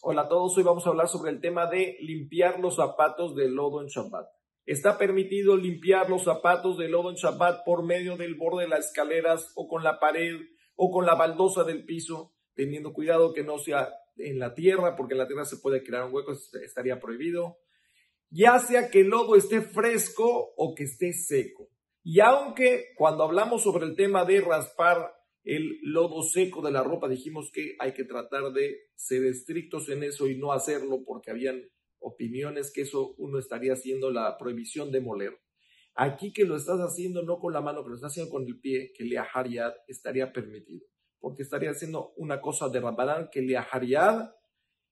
Hola a todos, hoy vamos a hablar sobre el tema de limpiar los zapatos de lodo en Shabbat. Está permitido limpiar los zapatos de lodo en Shabbat por medio del borde de las escaleras o con la pared o con la baldosa del piso, teniendo cuidado que no sea en la tierra, porque en la tierra se puede crear un hueco, estaría prohibido. Ya sea que el lodo esté fresco o que esté seco. Y aunque cuando hablamos sobre el tema de raspar el lodo seco de la ropa, dijimos que hay que tratar de ser estrictos en eso y no hacerlo porque habían opiniones que eso uno estaría haciendo la prohibición de moler. Aquí que lo estás haciendo no con la mano, pero lo estás haciendo con el pie, que le ahariad estaría permitido, porque estaría haciendo una cosa de Ramadán que le ahariad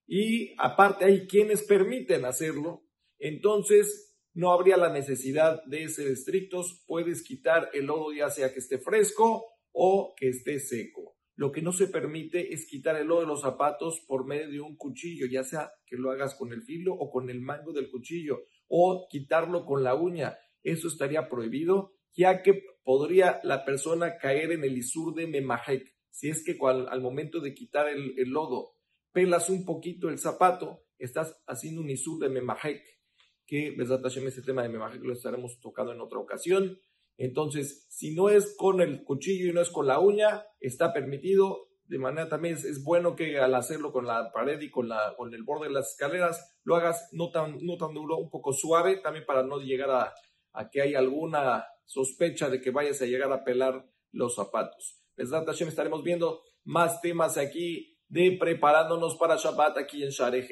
y aparte hay quienes permiten hacerlo, entonces no habría la necesidad de ser estrictos, puedes quitar el lodo ya sea que esté fresco o que esté seco. Lo que no se permite es quitar el lodo de los zapatos por medio de un cuchillo, ya sea que lo hagas con el filo o con el mango del cuchillo, o quitarlo con la uña. Eso estaría prohibido, ya que podría la persona caer en el isur de memajek. Si es que al momento de quitar el, lodo pelas un poquito el zapato, estás haciendo un isur de memajek, que Besat ese tema de memajek lo estaremos tocando en otra ocasión. Entonces, si no es con el cuchillo y no es con la uña, está permitido. De manera también es, bueno que al hacerlo con la pared y con, la, con el borde de las escaleras, lo hagas no tan, no tan duro, un poco suave, también para no llegar a, que haya alguna sospecha de que vayas a llegar a pelar los zapatos. Besat Hashem estaremos viendo más temas aquí de preparándonos para Shabbat aquí en Share